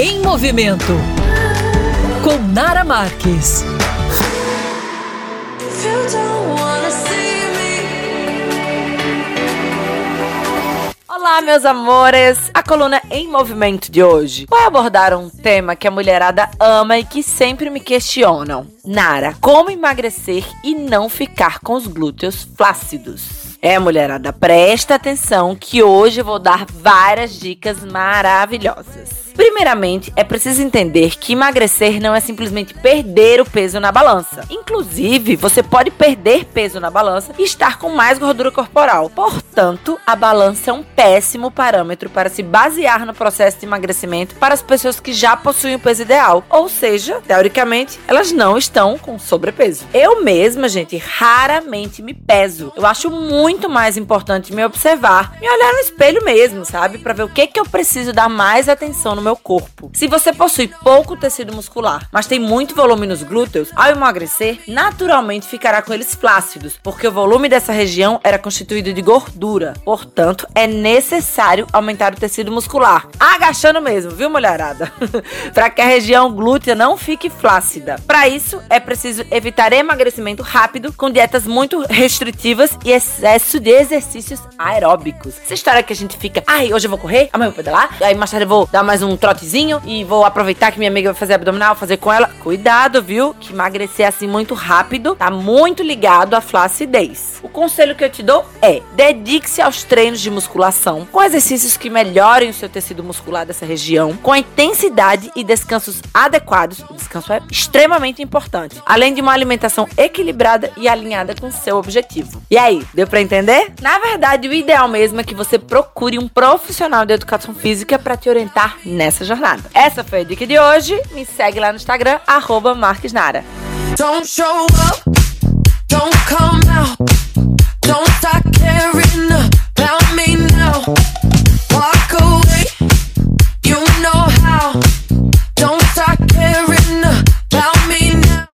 Em Movimento com Nara Marques. Olá, meus amores! A coluna Em Movimento de hoje vai abordar um tema que a mulherada ama e que sempre me questionam. Nara, como emagrecer e não ficar com os glúteos flácidos? É, mulherada, presta atenção que hoje eu vou dar várias dicas maravilhosas. Primeiramente, é preciso entender que emagrecer não é simplesmente perder o peso na balança. Inclusive, você pode perder peso na balança e estar com mais gordura corporal. Portanto, a balança é um péssimo parâmetro para se basear no processo de emagrecimento para as pessoas que já possuem o peso ideal. Ou seja, teoricamente, elas não estão com sobrepeso. Eu mesma, gente, raramente me peso. Eu acho muito mais importante me observar, me olhar no espelho mesmo, sabe? Para ver o que, que eu preciso dar mais atenção no meu corpo. Se você possui pouco tecido muscular, mas tem muito volume nos glúteos, ao emagrecer, naturalmente ficará com eles flácidos, porque o volume dessa região era constituído de gordura. Portanto, é necessário aumentar o tecido muscular, agachando mesmo, viu, mulherada? Para que a região glútea não fique flácida. Para isso, é preciso evitar emagrecimento rápido com dietas muito restritivas e excesso de exercícios aeróbicos. Essa história que a gente fica, ai, hoje eu vou correr, amanhã eu vou pedalar, aí mais tarde eu vou dar mais um trotezinho e vou aproveitar que minha amiga vai fazer abdominal, fazer com ela. Cuidado, viu? Que emagrecer assim muito rápido tá muito ligado à flacidez. O conselho que eu te dou é: dedique-se aos treinos de musculação, com exercícios que melhorem o seu tecido muscular dessa região, com intensidade e descansos adequados descanso é extremamente importante, além de uma alimentação equilibrada e alinhada com seu objetivo. E aí, deu para entender? Na verdade, o ideal mesmo é que você procure um profissional de educação física para te orientar nessa jornada. Essa foi a dica de hoje. Me segue lá no Instagram @marquesnara. Don't show up, don't come don't start caring about me now.